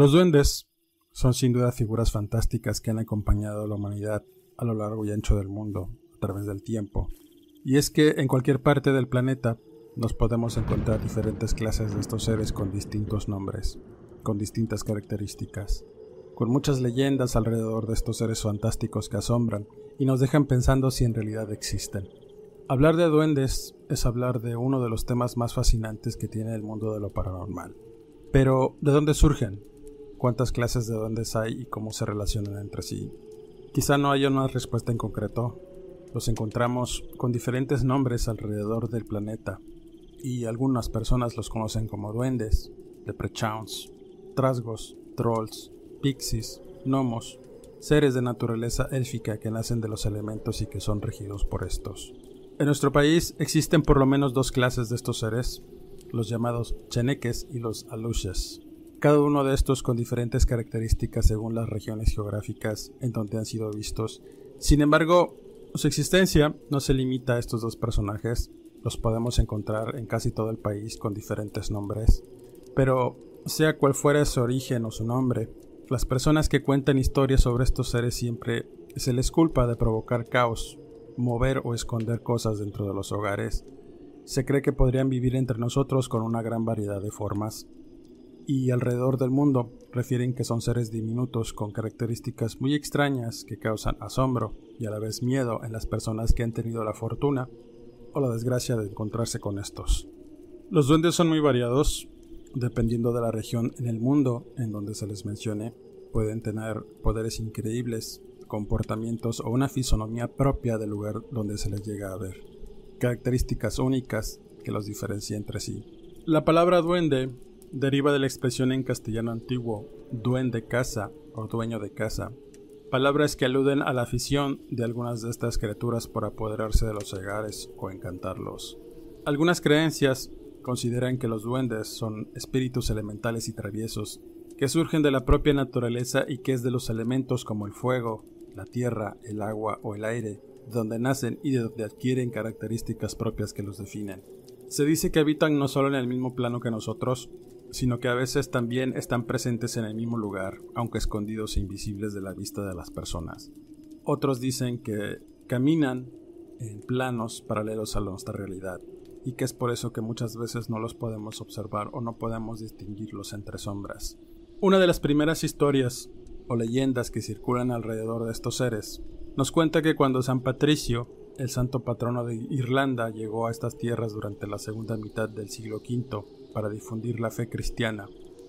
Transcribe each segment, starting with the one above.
Los duendes son sin duda figuras fantásticas que han acompañado a la humanidad a lo largo y ancho del mundo a través del tiempo. Y es que en cualquier parte del planeta nos podemos encontrar diferentes clases de estos seres con distintos nombres, con distintas características, con muchas leyendas alrededor de estos seres fantásticos que asombran y nos dejan pensando si en realidad existen. Hablar de duendes es hablar de uno de los temas más fascinantes que tiene el mundo de lo paranormal. Pero, ¿de dónde surgen? Cuántas clases de duendes hay y cómo se relacionan entre sí. Quizá no haya una respuesta en concreto. Los encontramos con diferentes nombres alrededor del planeta y algunas personas los conocen como duendes, leprechauns, trasgos, trolls, pixies, gnomos, seres de naturaleza élfica que nacen de los elementos y que son regidos por estos. En nuestro país existen por lo menos dos clases de estos seres, los llamados cheneques y los aluches cada uno de estos con diferentes características según las regiones geográficas en donde han sido vistos. Sin embargo, su existencia no se limita a estos dos personajes, los podemos encontrar en casi todo el país con diferentes nombres. Pero, sea cual fuera su origen o su nombre, las personas que cuentan historias sobre estos seres siempre se les culpa de provocar caos, mover o esconder cosas dentro de los hogares. Se cree que podrían vivir entre nosotros con una gran variedad de formas, y alrededor del mundo refieren que son seres diminutos con características muy extrañas que causan asombro y a la vez miedo en las personas que han tenido la fortuna o la desgracia de encontrarse con estos. Los duendes son muy variados, dependiendo de la región en el mundo en donde se les mencione, pueden tener poderes increíbles, comportamientos o una fisonomía propia del lugar donde se les llega a ver, características únicas que los diferencian entre sí. La palabra duende deriva de la expresión en castellano antiguo duende casa o dueño de casa, palabras que aluden a la afición de algunas de estas criaturas por apoderarse de los hogares o encantarlos. Algunas creencias consideran que los duendes son espíritus elementales y traviesos que surgen de la propia naturaleza y que es de los elementos como el fuego, la tierra, el agua o el aire, donde nacen y de donde adquieren características propias que los definen. Se dice que habitan no solo en el mismo plano que nosotros, sino que a veces también están presentes en el mismo lugar, aunque escondidos e invisibles de la vista de las personas. Otros dicen que caminan en planos paralelos a nuestra realidad, y que es por eso que muchas veces no los podemos observar o no podemos distinguirlos entre sombras. Una de las primeras historias o leyendas que circulan alrededor de estos seres nos cuenta que cuando San Patricio, el santo patrono de Irlanda, llegó a estas tierras durante la segunda mitad del siglo V, para difundir la fe cristiana.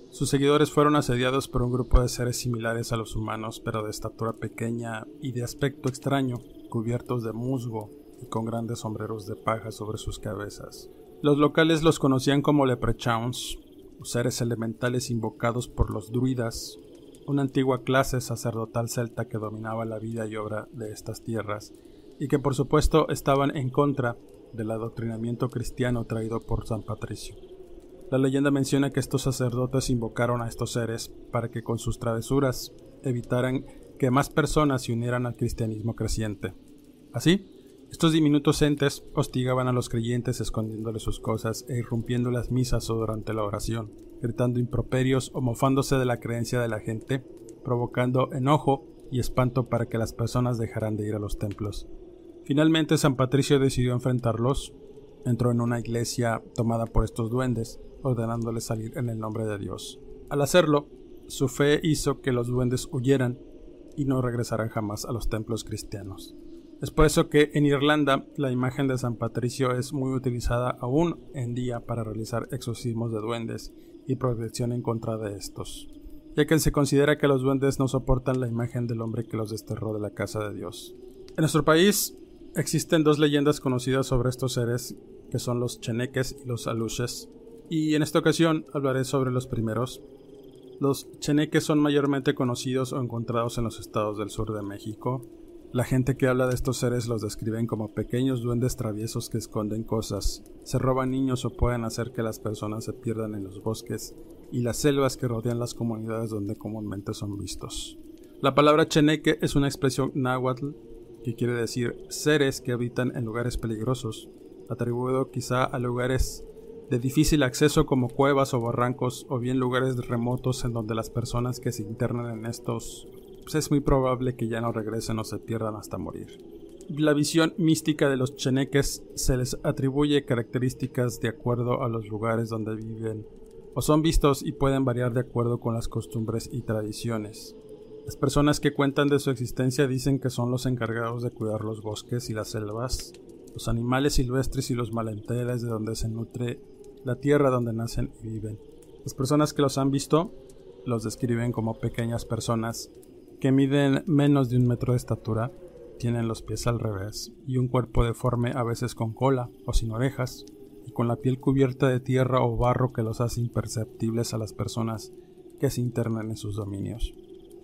Sus seguidores fueron asediados por un grupo de seres similares a los humanos, pero de estatura pequeña y de aspecto extraño, cubiertos de musgo y con grandes sombreros de paja sobre sus cabezas. Los locales los conocían como leprechauns, seres elementales invocados por los druidas, una antigua clase sacerdotal celta que dominaba la vida y obra de estas tierras, y que por supuesto estaban en contra del adoctrinamiento cristiano traído por San Patricio. La leyenda menciona que estos sacerdotes invocaron a estos seres para que con sus travesuras evitaran que más personas se unieran al cristianismo creciente. Así, estos diminutos entes hostigaban a los creyentes escondiéndoles sus cosas e irrumpiendo las misas o durante la oración, gritando improperios o mofándose de la creencia de la gente, provocando enojo y espanto para que las personas dejaran de ir a los templos. Finalmente San Patricio decidió enfrentarlos, entró en una iglesia tomada por estos duendes, ordenándole salir en el nombre de Dios. Al hacerlo, su fe hizo que los duendes huyeran y no regresaran jamás a los templos cristianos. Es por eso que en Irlanda la imagen de San Patricio es muy utilizada aún en día para realizar exorcismos de duendes y protección en contra de estos, ya que se considera que los duendes no soportan la imagen del hombre que los desterró de la casa de Dios. En nuestro país existen dos leyendas conocidas sobre estos seres, que son los cheneques y los aluches, y en esta ocasión hablaré sobre los primeros. Los cheneques son mayormente conocidos o encontrados en los estados del sur de México, la gente que habla de estos seres los describen como pequeños duendes traviesos que esconden cosas, se roban niños o pueden hacer que las personas se pierdan en los bosques y las selvas que rodean las comunidades donde comúnmente son vistos. La palabra cheneque es una expresión náhuatl que quiere decir seres que habitan en lugares peligrosos, atribuido quizá a lugares de difícil acceso como cuevas o barrancos o bien lugares remotos en donde las personas que se internan en estos pues es muy probable que ya no regresen o se pierdan hasta morir. La visión mística de los cheneques se les atribuye características de acuerdo a los lugares donde viven o son vistos y pueden variar de acuerdo con las costumbres y tradiciones. Las personas que cuentan de su existencia dicen que son los encargados de cuidar los bosques y las selvas, los animales silvestres y los malenteres de donde se nutre la tierra donde nacen y viven. Las personas que los han visto los describen como pequeñas personas que miden menos de un metro de estatura, tienen los pies al revés y un cuerpo deforme a veces con cola o sin orejas y con la piel cubierta de tierra o barro que los hace imperceptibles a las personas que se internan en sus dominios.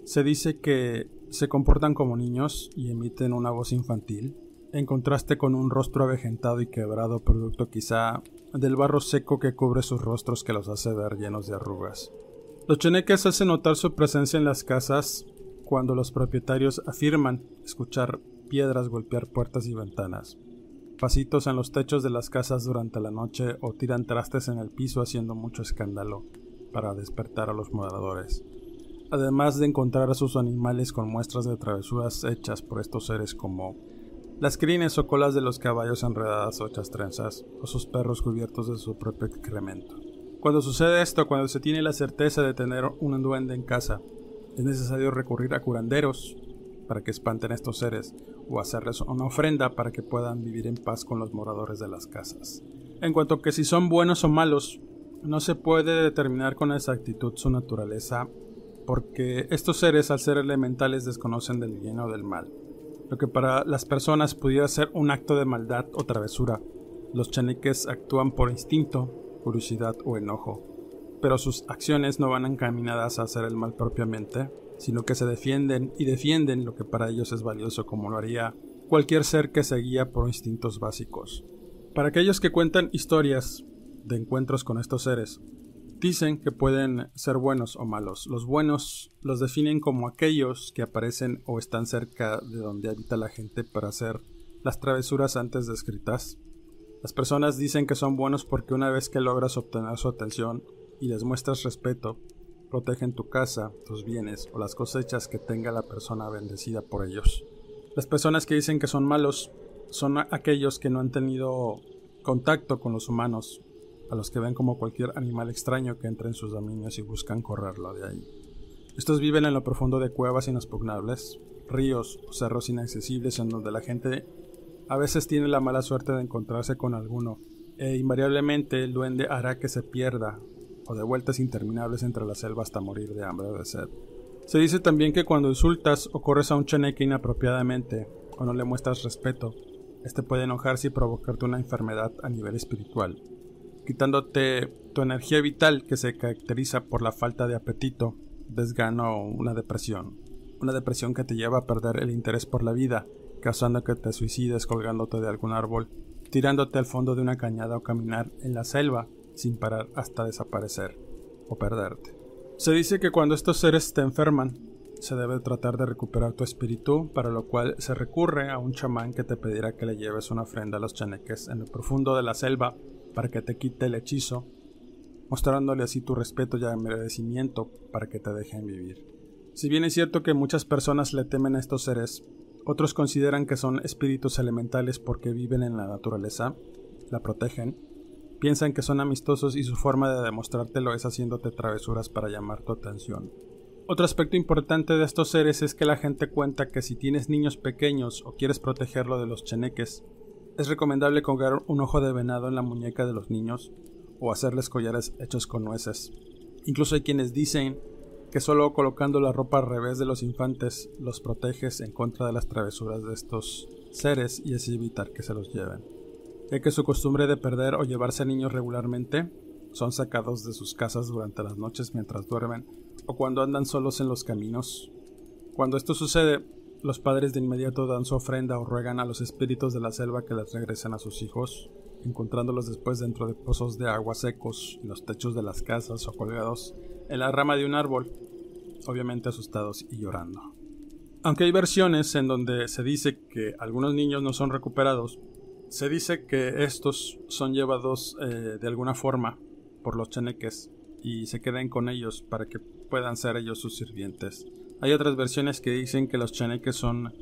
Se dice que se comportan como niños y emiten una voz infantil, en contraste con un rostro avejentado y quebrado producto quizá del barro seco que cubre sus rostros que los hace ver llenos de arrugas. Los cheneques hacen notar su presencia en las casas cuando los propietarios afirman escuchar piedras golpear puertas y ventanas, pasitos en los techos de las casas durante la noche o tiran trastes en el piso haciendo mucho escándalo para despertar a los moradores, además de encontrar a sus animales con muestras de travesuras hechas por estos seres como las crines o colas de los caballos enredadas o hechas trenzas, o sus perros cubiertos de su propio excremento. Cuando sucede esto, cuando se tiene la certeza de tener un duende en casa, es necesario recurrir a curanderos para que espanten a estos seres o hacerles una ofrenda para que puedan vivir en paz con los moradores de las casas. En cuanto que si son buenos o malos, no se puede determinar con exactitud su naturaleza porque estos seres al ser elementales desconocen del bien o del mal. Lo que para las personas pudiera ser un acto de maldad o travesura, los chaniques actúan por instinto, curiosidad o enojo, pero sus acciones no van encaminadas a hacer el mal propiamente, sino que se defienden y defienden lo que para ellos es valioso como lo haría cualquier ser que se guía por instintos básicos. Para aquellos que cuentan historias de encuentros con estos seres, dicen que pueden ser buenos o malos. Los buenos los definen como aquellos que aparecen o están cerca de donde habita la gente para hacer las travesuras antes descritas. Las personas dicen que son buenos porque una vez que logras obtener su atención, y les muestras respeto, protegen tu casa, tus bienes o las cosechas que tenga la persona bendecida por ellos. Las personas que dicen que son malos son aquellos que no han tenido contacto con los humanos, a los que ven como cualquier animal extraño que entra en sus dominios y buscan correrlo de ahí. Estos viven en lo profundo de cuevas inexpugnables, ríos o cerros inaccesibles en donde la gente a veces tiene la mala suerte de encontrarse con alguno, e invariablemente el duende hará que se pierda o de vueltas interminables entre la selva hasta morir de hambre o de sed. Se dice también que cuando insultas o corres a un cheneque inapropiadamente o no le muestras respeto, este puede enojarse y provocarte una enfermedad a nivel espiritual, quitándote tu energía vital que se caracteriza por la falta de apetito, desgano o una depresión. Una depresión que te lleva a perder el interés por la vida, causando que te suicides colgándote de algún árbol, tirándote al fondo de una cañada o caminar en la selva sin parar hasta desaparecer o perderte. Se dice que cuando estos seres te enferman, se debe tratar de recuperar tu espíritu, para lo cual se recurre a un chamán que te pedirá que le lleves una ofrenda a los chaneques en el profundo de la selva para que te quite el hechizo, mostrándole así tu respeto y agradecimiento para que te dejen vivir. Si bien es cierto que muchas personas le temen a estos seres, otros consideran que son espíritus elementales porque viven en la naturaleza, la protegen Piensan que son amistosos y su forma de demostrártelo es haciéndote travesuras para llamar tu atención. Otro aspecto importante de estos seres es que la gente cuenta que si tienes niños pequeños o quieres protegerlo de los cheneques, es recomendable colgar un ojo de venado en la muñeca de los niños o hacerles collares hechos con nueces. Incluso hay quienes dicen que solo colocando la ropa al revés de los infantes los proteges en contra de las travesuras de estos seres y así evitar que se los lleven. Ya que su costumbre de perder o llevarse a niños regularmente son sacados de sus casas durante las noches mientras duermen o cuando andan solos en los caminos. Cuando esto sucede, los padres de inmediato dan su ofrenda o ruegan a los espíritus de la selva que les regresen a sus hijos, encontrándolos después dentro de pozos de agua secos, en los techos de las casas o colgados en la rama de un árbol, obviamente asustados y llorando. Aunque hay versiones en donde se dice que algunos niños no son recuperados, se dice que estos son llevados eh, de alguna forma por los cheneques y se queden con ellos para que puedan ser ellos sus sirvientes. Hay otras versiones que dicen que los cheneques son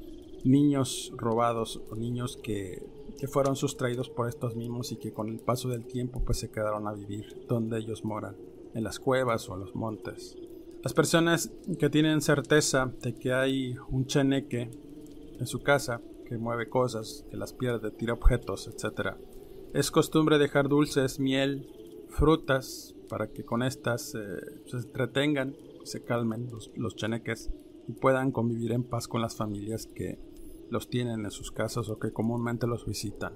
niños robados o niños que, que, fueron sustraídos por estos mismos y que con el paso del tiempo pues se quedaron a vivir donde ellos moran, en las cuevas o en los montes. Las personas que tienen certeza de que hay un cheneque en su casa que mueve cosas, que las pierde, tira objetos, etc. Es costumbre dejar dulces, miel, frutas para que con estas eh, se entretengan, se calmen los, los cheneques y puedan convivir en paz con las familias que los tienen en sus casas o que comúnmente los visitan.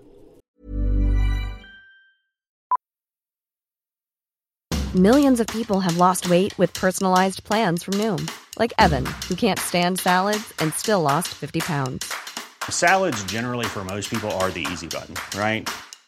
Millions of people have lost weight with personalized plans from Noom, like Evan, who can't stand salads and still lost 50 pounds. Salads generally for most people are the easy button, right?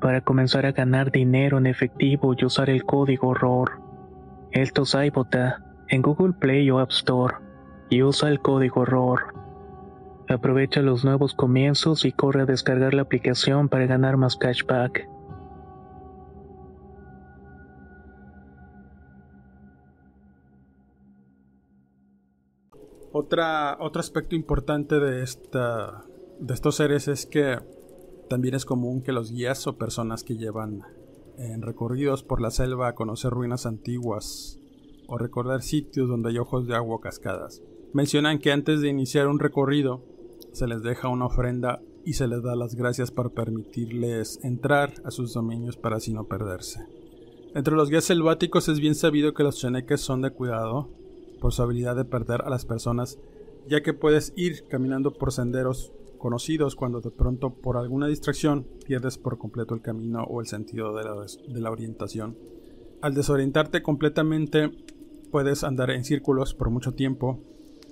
para comenzar a ganar dinero en efectivo y usar el código ROR. Esto es iBota en Google Play o App Store y usa el código ROR. Aprovecha los nuevos comienzos y corre a descargar la aplicación para ganar más cashback. Otro aspecto importante de, esta, de estos seres es que también es común que los guías o personas que llevan en recorridos por la selva a conocer ruinas antiguas o recordar sitios donde hay ojos de agua o cascadas. Mencionan que antes de iniciar un recorrido se les deja una ofrenda y se les da las gracias por permitirles entrar a sus dominios para así no perderse. Entre los guías selváticos es bien sabido que los cheneques son de cuidado por su habilidad de perder a las personas, ya que puedes ir caminando por senderos conocidos cuando de pronto por alguna distracción pierdes por completo el camino o el sentido de la, orientación. Al desorientarte completamente puedes andar en círculos por mucho tiempo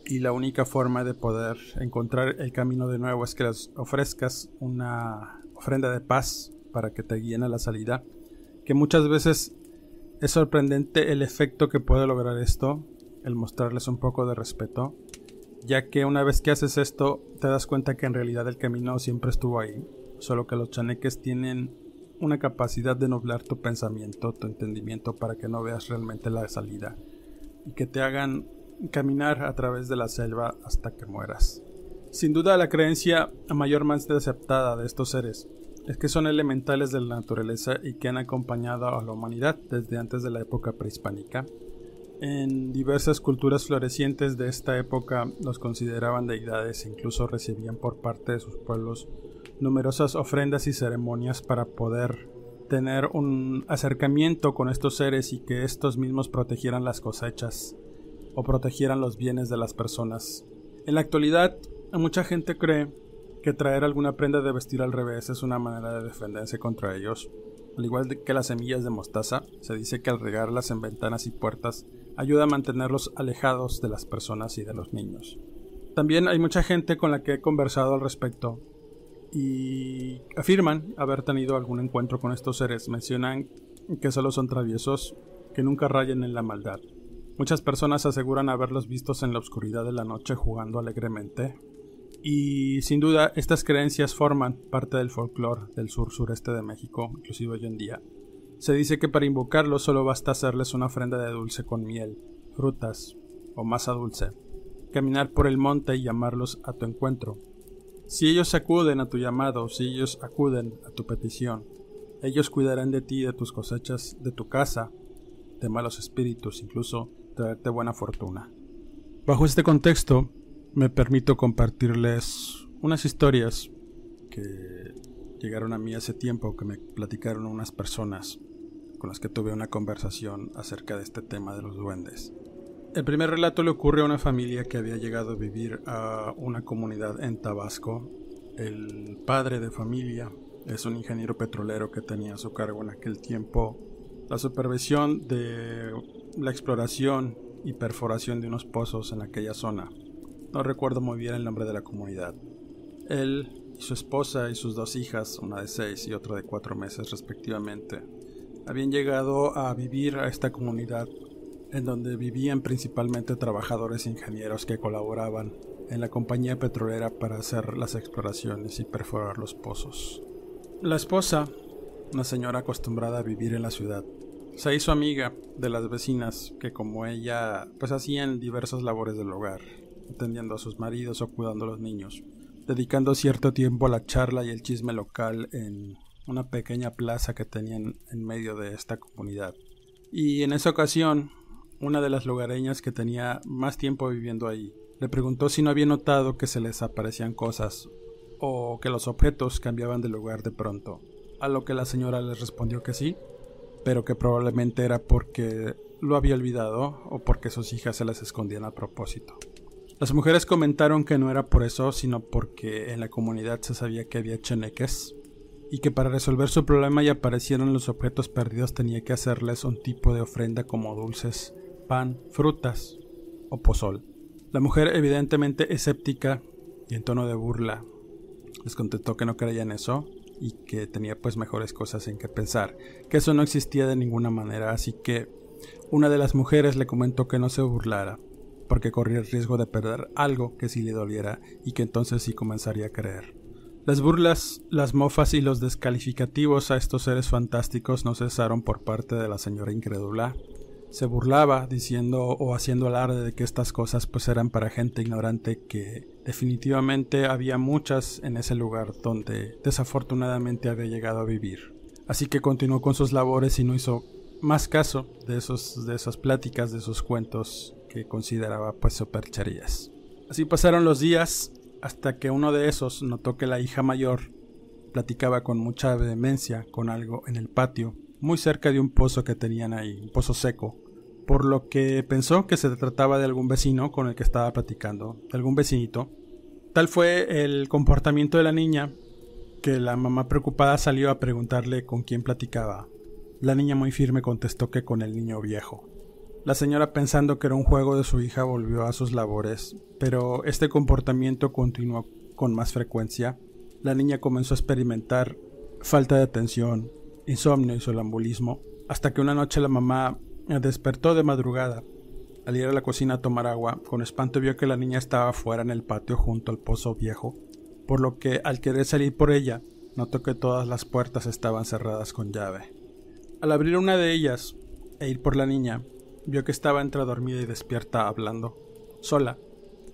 y la única forma de poder encontrar el camino de nuevo es que les ofrezcas una ofrenda de paz para que te guíen a la salida, que muchas veces es sorprendente el efecto que puede lograr esto, el mostrarles un poco de respeto, ya que una vez que haces esto te das cuenta que en realidad el camino siempre estuvo ahí, solo que los chaneques tienen una capacidad de nublar tu pensamiento, tu entendimiento para que no veas realmente la salida y que te hagan caminar a través de la selva hasta que mueras. Sin duda la creencia mayormente aceptada de estos seres es que son elementales de la naturaleza y que han acompañado a la humanidad desde antes de la época prehispánica. En diversas culturas florecientes de esta época los consideraban deidades e incluso recibían por parte de sus pueblos numerosas ofrendas y ceremonias para poder tener un acercamiento con estos seres y que estos mismos protegieran las cosechas o protegieran los bienes de las personas. En la actualidad, mucha gente cree que traer alguna prenda de vestir al revés es una manera de defenderse contra ellos. Al igual que las semillas de mostaza, se dice que al regarlas en ventanas y puertas ayuda a mantenerlos alejados de las personas y de los niños. También hay mucha gente con la que he conversado al respecto y afirman haber tenido algún encuentro con estos seres. Mencionan que solo son traviesos, que nunca rayen en la maldad. Muchas personas aseguran haberlos vistos en la oscuridad de la noche jugando alegremente. Y sin duda estas creencias forman parte del folclore del sur sureste de México, inclusive hoy en día. Se dice que para invocarlos solo basta hacerles una ofrenda de dulce con miel, frutas o masa dulce, caminar por el monte y llamarlos a tu encuentro. Si ellos acuden a tu llamado, si ellos acuden a tu petición, ellos cuidarán de ti, de tus cosechas, de tu casa, de malos espíritus, incluso traerte buena fortuna. Bajo este contexto, me permito compartirles unas historias que llegaron a mí hace tiempo, que me platicaron unas personas con las que tuve una conversación acerca de este tema de los duendes. El primer relato le ocurre a una familia que había llegado a vivir a una comunidad en Tabasco. El padre de familia es un ingeniero petrolero que tenía a su cargo en aquel tiempo la supervisión de la exploración y perforación de unos pozos en aquella zona. No recuerdo muy bien el nombre de la comunidad. Él y su esposa y sus dos hijas, una de seis y otra de cuatro meses respectivamente, habían llegado a vivir a esta comunidad en donde vivían principalmente trabajadores e ingenieros que colaboraban en la compañía petrolera para hacer las exploraciones y perforar los pozos. La esposa, una señora acostumbrada a vivir en la ciudad, se hizo amiga de las vecinas que como ella pues hacían diversas labores del hogar, atendiendo a sus maridos o cuidando a los niños, dedicando cierto tiempo a la charla y el chisme local en una pequeña plaza que tenían en medio de esta comunidad. Y en esa ocasión, una de las lugareñas que tenía más tiempo viviendo ahí, le preguntó si no había notado que se les aparecían cosas o que los objetos cambiaban de lugar de pronto, a lo que la señora les respondió que sí, pero que probablemente era porque lo había olvidado o porque sus hijas se las escondían a propósito. Las mujeres comentaron que no era por eso, sino porque en la comunidad se sabía que había cheneques y que para resolver su problema y aparecieron los objetos perdidos tenía que hacerles un tipo de ofrenda como dulces, pan, frutas o pozol. La mujer evidentemente escéptica y en tono de burla les contestó que no creía en eso y que tenía pues mejores cosas en que pensar, que eso no existía de ninguna manera, así que una de las mujeres le comentó que no se burlara, porque corría el riesgo de perder algo que sí le doliera y que entonces sí comenzaría a creer. Las burlas, las mofas y los descalificativos a estos seres fantásticos no cesaron por parte de la señora incrédula. se burlaba diciendo o haciendo alarde de que estas cosas pues eran para gente ignorante que definitivamente había muchas en ese lugar donde desafortunadamente había llegado a vivir. Así que continuó con sus labores y no hizo más caso de, esos, de esas pláticas, de esos cuentos consideraba pues supercherías. Así pasaron los días hasta que uno de esos notó que la hija mayor platicaba con mucha vehemencia con algo en el patio, muy cerca de un pozo que tenían ahí, un pozo seco, por lo que pensó que se trataba de algún vecino con el que estaba platicando, de algún vecinito. Tal fue el comportamiento de la niña que la mamá preocupada salió a preguntarle con quién platicaba. La niña muy firme contestó que con el niño viejo. La señora pensando que era un juego de su hija volvió a sus labores, pero este comportamiento continuó con más frecuencia. La niña comenzó a experimentar falta de atención, insomnio y sonambulismo, hasta que una noche la mamá Despertó de madrugada. Al ir a la cocina a tomar agua, con espanto vio que la niña estaba fuera en el patio junto al pozo viejo, por lo que al querer salir por ella, notó que todas las puertas estaban cerradas con llave. Al abrir una de ellas e ir por la niña, vio que estaba entre dormida y despierta hablando, sola,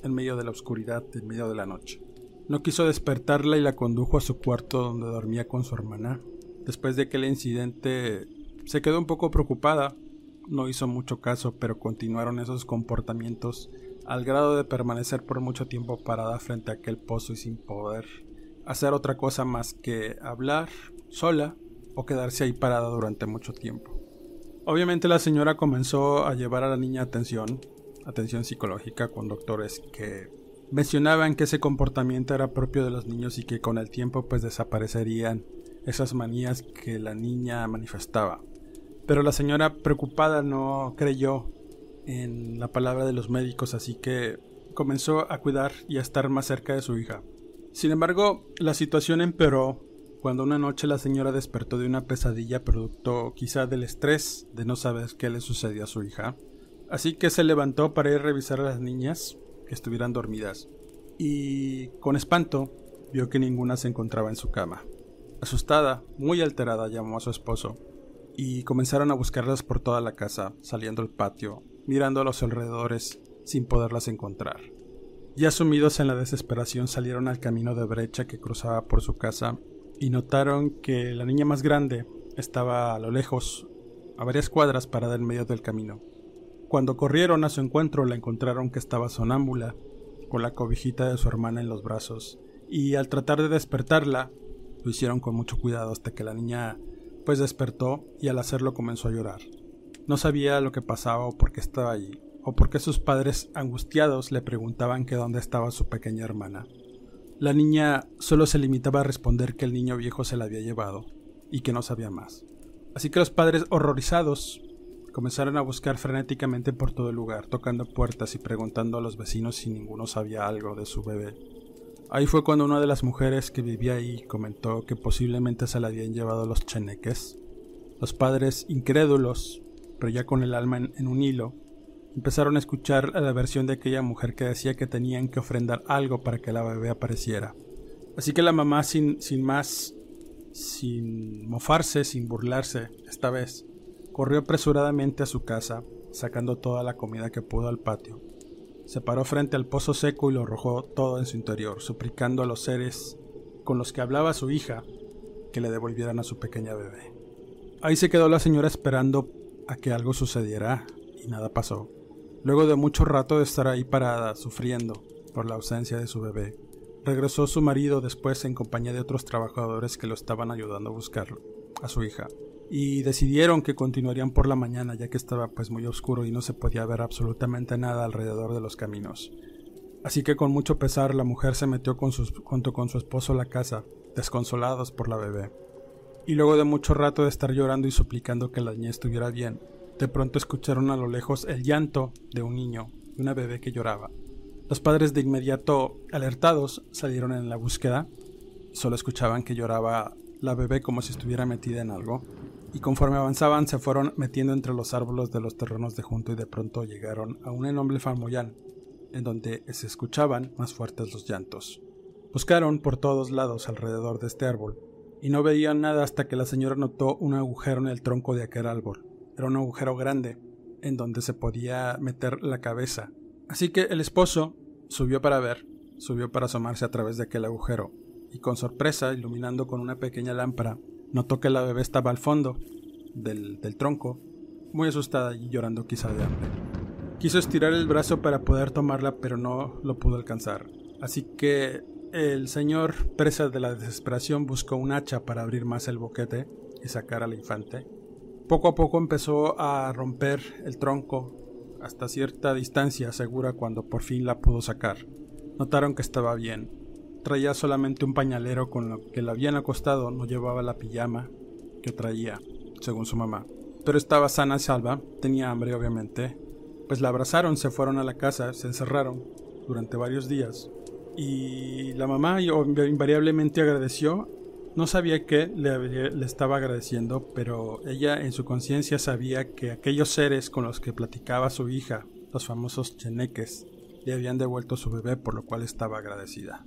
en medio de la oscuridad, en medio de la noche. No quiso despertarla y la condujo a su cuarto donde dormía con su hermana. Después de aquel incidente, se quedó un poco preocupada no hizo mucho caso, pero continuaron esos comportamientos al grado de permanecer por mucho tiempo parada frente a aquel pozo y sin poder hacer otra cosa más que hablar sola o quedarse ahí parada durante mucho tiempo. Obviamente la señora comenzó a llevar a la niña atención, atención psicológica con doctores que mencionaban que ese comportamiento era propio de los niños y que con el tiempo pues desaparecerían esas manías que la niña manifestaba. Pero la señora preocupada no creyó en la palabra de los médicos, así que comenzó a cuidar y a estar más cerca de su hija. Sin embargo, la situación empeoró cuando una noche la señora despertó de una pesadilla producto quizá del estrés de no saber qué le sucedía a su hija. Así que se levantó para ir a revisar a las niñas que estuvieran dormidas y con espanto vio que ninguna se encontraba en su cama. Asustada, muy alterada, llamó a su esposo y comenzaron a buscarlas por toda la casa, saliendo al patio, mirando a los alrededores sin poderlas encontrar. Ya sumidos en la desesperación salieron al camino de brecha que cruzaba por su casa y notaron que la niña más grande estaba a lo lejos, a varias cuadras parada en medio del camino. Cuando corrieron a su encuentro la encontraron que estaba sonámbula, con la cobijita de su hermana en los brazos, y al tratar de despertarla, lo hicieron con mucho cuidado hasta que la niña pues despertó y al hacerlo comenzó a llorar. No sabía lo que pasaba o por qué estaba allí, o por qué sus padres angustiados le preguntaban que dónde estaba su pequeña hermana. La niña solo se limitaba a responder que el niño viejo se la había llevado y que no sabía más. Así que los padres horrorizados comenzaron a buscar frenéticamente por todo el lugar, tocando puertas y preguntando a los vecinos si ninguno sabía algo de su bebé. Ahí fue cuando una de las mujeres que vivía ahí comentó que posiblemente se la habían llevado los cheneques. Los padres, incrédulos, pero ya con el alma en, un hilo, empezaron a escuchar la versión de aquella mujer que decía que tenían que ofrendar algo para que la bebé apareciera. Así que la mamá, sin, sin más, sin mofarse, sin burlarse, esta vez, corrió apresuradamente a su casa, sacando toda la comida que pudo al patio se paró frente al pozo seco y lo arrojó todo en su interior, suplicando a los seres con los que hablaba su hija que le devolvieran a su pequeña bebé. Ahí se quedó la señora esperando a que algo sucediera y nada pasó. Luego de mucho rato de estar ahí parada, sufriendo por la ausencia de su bebé, regresó su marido después en compañía de otros trabajadores que lo estaban ayudando a buscarlo, a su hija y decidieron que continuarían por la mañana ya que estaba pues muy oscuro y no se podía ver absolutamente nada alrededor de los caminos. Así que con mucho pesar la mujer se metió junto con su esposo a la casa, desconsolados por la bebé. Y luego de mucho rato de estar llorando y suplicando que la niña estuviera bien, de pronto escucharon a lo lejos el llanto de un niño, de una bebé que lloraba. Los padres de inmediato, alertados, salieron en la búsqueda. Solo escuchaban que lloraba la bebé como si estuviera metida en algo y conforme avanzaban se fueron metiendo entre los árboles de los terrenos de junto y de pronto llegaron a un enorme farmollán, en donde se escuchaban más fuertes los llantos. Buscaron por todos lados alrededor de este árbol, y no veían nada hasta que la señora notó un agujero en el tronco de aquel árbol. Era un agujero grande, en donde se podía meter la cabeza. Así que el esposo subió para ver, subió para asomarse a través de aquel agujero, y con sorpresa, iluminando con una pequeña lámpara, notó que la bebé estaba al fondo del, tronco, muy asustada y llorando quizá de hambre. Quiso estirar el brazo para poder tomarla, pero no lo pudo alcanzar. Así que el señor, presa de la desesperación, buscó un hacha para abrir más el boquete y sacar al infante. Poco a poco empezó a romper el tronco hasta cierta distancia segura cuando por fin la pudo sacar. Notaron que estaba bien. Traía solamente un pañalero con lo que la habían acostado, no llevaba la pijama que traía, según su mamá. Pero estaba sana y salva, tenía hambre obviamente, pues la abrazaron, se fueron a la casa, se encerraron durante varios días. Y la mamá invariablemente agradeció. No sabía qué le, le estaba agradeciendo, pero ella en su conciencia sabía que aquellos seres con los que platicaba su hija, los famosos cheneques, le habían devuelto su bebé, por lo cual estaba agradecida.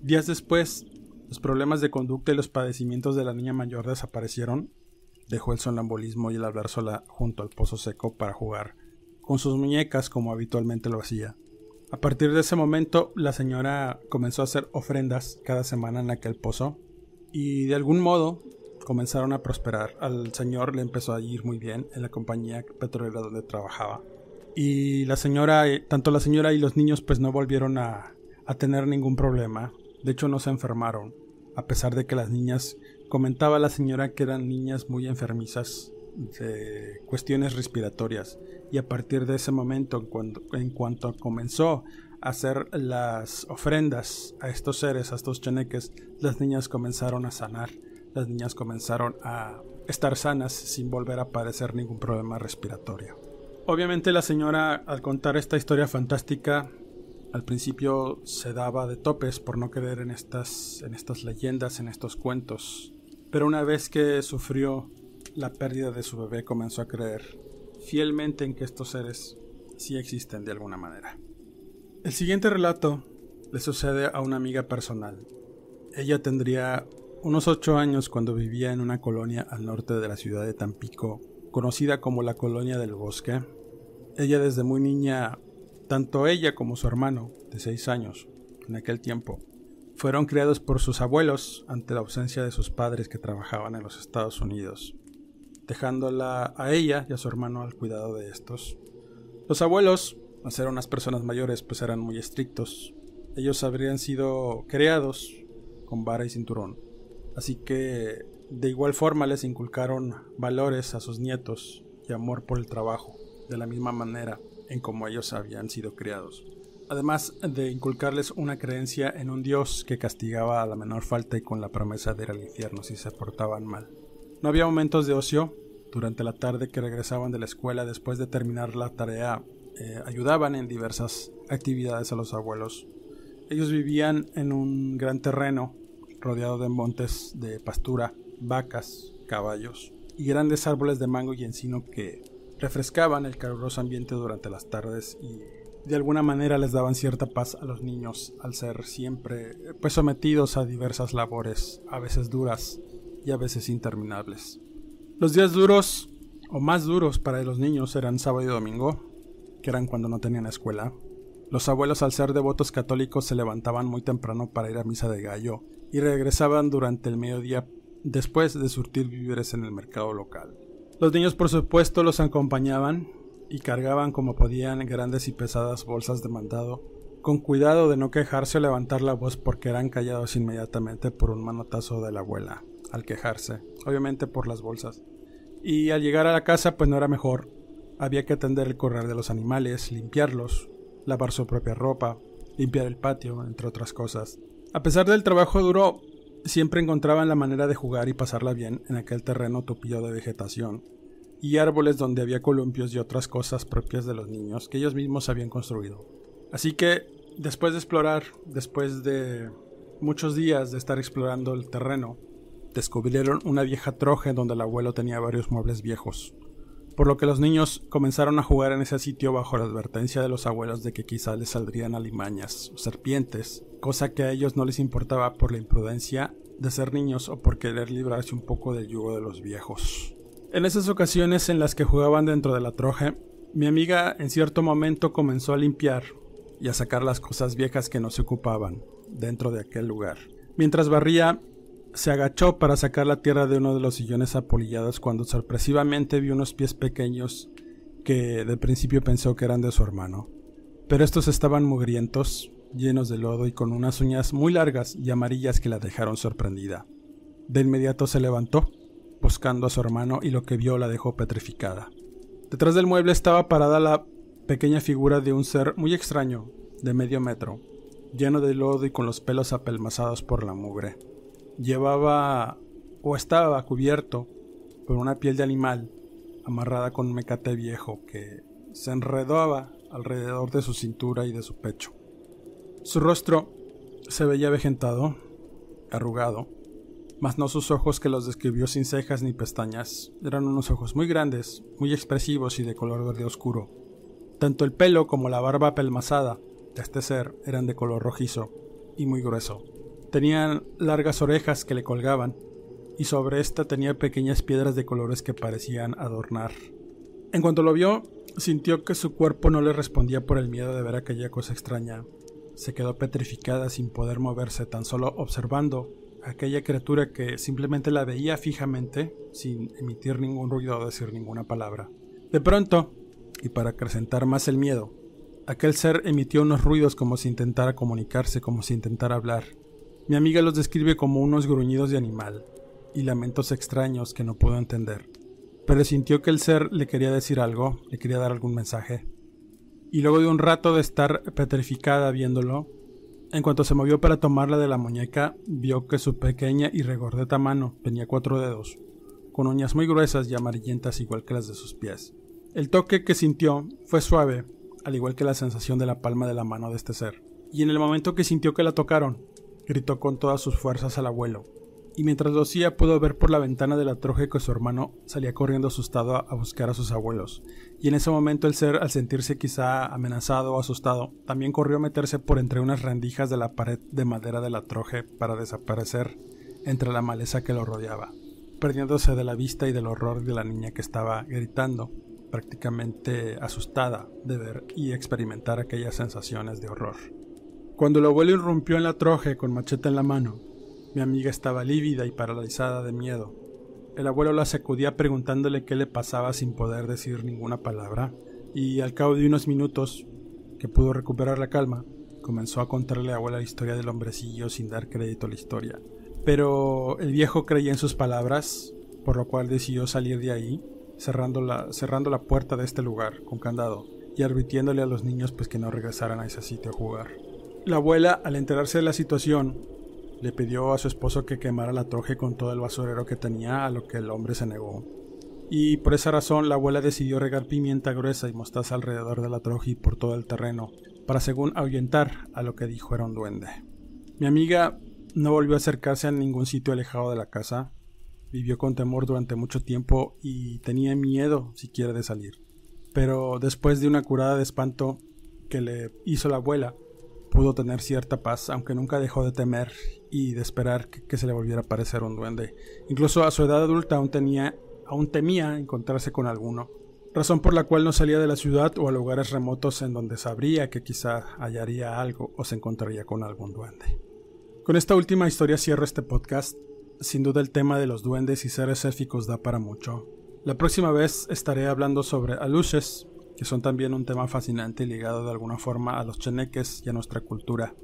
Días después, los problemas de conducta y los padecimientos de la niña mayor desaparecieron. Dejó el sonambulismo y el hablar sola junto al pozo seco para jugar con sus muñecas como habitualmente lo hacía. A partir de ese momento, la señora comenzó a hacer ofrendas cada semana en aquel pozo y de algún modo comenzaron a prosperar. Al señor le empezó a ir muy bien en la compañía petrolera donde trabajaba. Y la señora, eh, tanto la señora y los niños pues no volvieron a, a tener ningún problema. De hecho no se enfermaron, a pesar de que las niñas comentaba la señora que eran niñas muy enfermizas de cuestiones respiratorias y a partir de ese momento en cuanto comenzó hacer las ofrendas a estos seres, a estos cheneques, las niñas comenzaron a sanar, las niñas comenzaron a estar sanas sin volver a padecer ningún problema respiratorio. Obviamente la señora al contar esta historia fantástica al principio se daba de topes por no creer en estas, en estas leyendas, en estos cuentos, pero una vez que sufrió la pérdida de su bebé comenzó a creer fielmente en que estos seres sí existen de alguna manera. El siguiente relato le sucede a una amiga personal. Ella tendría unos ocho años cuando vivía en una colonia al norte de la ciudad de Tampico, conocida como la Colonia del Bosque. Ella desde muy niña, tanto ella como su hermano, de seis años, en aquel tiempo, fueron criados por sus abuelos ante la ausencia de sus padres que trabajaban en los Estados Unidos dejándola a ella y a su hermano al cuidado de estos. Los abuelos, al unas personas mayores, pues eran muy estrictos. Ellos habrían sido creados con vara y cinturón. Así que de igual forma les inculcaron valores a sus nietos y amor por el trabajo, de la misma manera en como ellos habían sido criados. Además de inculcarles una creencia en un Dios que castigaba a la menor falta y con la promesa de ir al infierno si se portaban mal. No había momentos de ocio. Durante la tarde que regresaban de la escuela después de terminar la tarea, eh, ayudaban en diversas actividades a los abuelos. Ellos vivían en un gran terreno rodeado de montes de pastura, vacas, caballos y grandes árboles de mango y encino que refrescaban el caluroso ambiente durante las tardes y de alguna manera les daban cierta paz a los niños al ser siempre pues sometidos a diversas labores, a veces duras, y a veces interminables. Los días duros o más duros para los niños eran sábado y domingo, que eran cuando no tenían escuela. Los abuelos al ser devotos católicos se levantaban muy temprano para ir a misa de gallo y regresaban durante el mediodía después de surtir víveres en el mercado local. Los niños por supuesto los acompañaban y cargaban como podían grandes y pesadas bolsas de mandado, con cuidado de no quejarse o levantar la voz porque eran callados inmediatamente por un manotazo de la abuela al quejarse, obviamente por las bolsas. Y al llegar a la casa pues no era mejor. Había que atender el correr de los animales, limpiarlos, lavar su propia ropa, limpiar el patio, entre otras cosas. A pesar del trabajo duro, siempre encontraban la manera de jugar y pasarla bien en aquel terreno tupido de vegetación y árboles donde había columpios y otras cosas propias de los niños que ellos mismos habían construido. Así que, después de explorar, después de muchos días de estar explorando el terreno, descubrieron una vieja troje donde el abuelo tenía varios muebles viejos, por lo que los niños comenzaron a jugar en ese sitio bajo la advertencia de los abuelos de que quizá les saldrían alimañas o serpientes, cosa que a ellos no les importaba por la imprudencia de ser niños o por querer librarse un poco del yugo de los viejos. En esas ocasiones en las que jugaban dentro de la troje, Mi amiga en cierto momento comenzó a limpiar y a sacar las cosas viejas que no se ocupaban dentro de aquel lugar. Mientras barría, se agachó para sacar la tierra de uno de los sillones apolillados cuando sorpresivamente vio unos pies pequeños que de principio pensó que eran de su hermano. Pero estos estaban mugrientos, llenos de lodo y con unas uñas muy largas y amarillas que la dejaron sorprendida. De inmediato se levantó, buscando a su hermano y lo que vio la dejó petrificada. Detrás del mueble estaba parada la pequeña figura de un ser muy extraño, de medio metro, lleno de lodo y con los pelos apelmazados por la mugre. Llevaba o estaba cubierto por una piel de animal amarrada con un mecate viejo que se enredaba alrededor de su cintura y de su pecho. Su rostro se veía avejentado, arrugado, mas no sus ojos que los describió sin cejas ni pestañas. Eran unos ojos muy grandes, muy expresivos y de color verde oscuro. Tanto el pelo como la barba apelmazada de este ser eran de color rojizo y muy grueso. Tenían largas orejas que le colgaban, y sobre ésta tenía pequeñas piedras de colores que parecían adornar. En cuanto lo vio, sintió que su cuerpo no le respondía por el miedo de ver aquella cosa extraña. Se quedó petrificada sin poder moverse, tan solo observando a aquella criatura que simplemente la veía fijamente, sin emitir ningún ruido o decir ninguna palabra. De pronto, y para acrecentar más el miedo, aquel ser emitió unos ruidos como si intentara comunicarse, como si intentara hablar. Mi amiga los describe como unos gruñidos de animal y lamentos extraños que no pudo entender, pero sintió que el ser le quería decir algo, le quería dar algún mensaje. Y luego de un rato de estar petrificada viéndolo, en cuanto se movió para tomarla de la muñeca, vio que su pequeña y regordeta mano tenía cuatro dedos, con uñas muy gruesas y amarillentas igual que las de sus pies. El toque que sintió fue suave, al igual que la sensación de la palma de la mano de este ser. Y en el momento que sintió que la tocaron, gritó con todas sus fuerzas al abuelo, y mientras lo hacía pudo ver por la ventana de la troje que su hermano salía corriendo asustado a buscar a sus abuelos. Y en ese momento el ser, al sentirse quizá amenazado o asustado, también corrió a meterse por entre unas rendijas de la pared de madera de la troje para desaparecer entre la maleza que lo rodeaba, perdiéndose de la vista y del horror de la niña que estaba gritando, prácticamente asustada de ver y experimentar aquellas sensaciones de horror. Cuando el abuelo irrumpió en la troje con machete en la mano, mi amiga estaba lívida y paralizada de miedo. El abuelo la sacudía preguntándole qué le pasaba sin poder decir ninguna palabra, y al cabo de unos minutos, que pudo recuperar la calma, comenzó a contarle a la abuela la historia del hombrecillo sin dar crédito a la historia. Pero el viejo creía en sus palabras, por lo cual decidió salir de ahí, cerrando la, cerrando la puerta de este lugar con candado y advirtiéndole a los niños pues que no regresaran a ese sitio a jugar. La abuela, al enterarse de la situación, le pidió a su esposo que quemara la troje con todo el basurero que tenía, a lo que el hombre se negó. Y por esa razón la abuela decidió regar pimienta gruesa y mostaza alrededor de la troje y por todo el terreno, para según ahuyentar a lo que dijo era un duende. Mi amiga no volvió a acercarse a ningún sitio alejado de la casa, vivió con temor durante mucho tiempo y tenía miedo siquiera de salir. Pero después de una curada de espanto que le hizo la abuela, pudo tener cierta paz, aunque nunca dejó de temer y de esperar que, se le volviera a aparecer un duende. Incluso a su edad adulta aún, tenía, aún temía encontrarse con alguno, razón por la cual no salía de la ciudad o a lugares remotos en donde sabría que quizá hallaría algo o se encontraría con algún duende. Con esta última historia cierro este podcast. Sin duda el tema de los duendes y seres élficos da para mucho. La próxima vez estaré hablando sobre aluches, que son también un tema fascinante ligado de alguna forma a los cheneques y a nuestra cultura.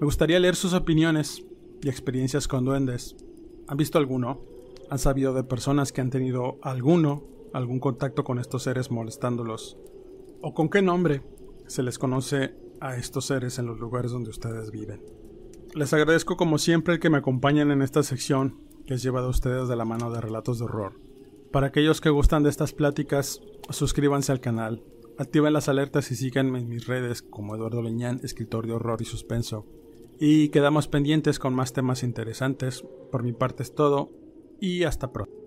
Me gustaría leer sus opiniones y experiencias con duendes. ¿Han visto alguno? ¿Han sabido de personas que han tenido alguno, algún contacto con estos seres molestándolos? ¿O con qué nombre se les conoce a estos seres en los lugares donde ustedes viven? Les agradezco como siempre el que me acompañen en esta sección que es llevado a ustedes de la mano de Relatos de Horror. Para aquellos que gustan de estas pláticas, suscríbanse al canal, activen las alertas y síganme en mis redes como Eduardo Leñán, escritor de horror y suspenso. Y quedamos pendientes con más temas interesantes. Por mi parte es todo y hasta pronto.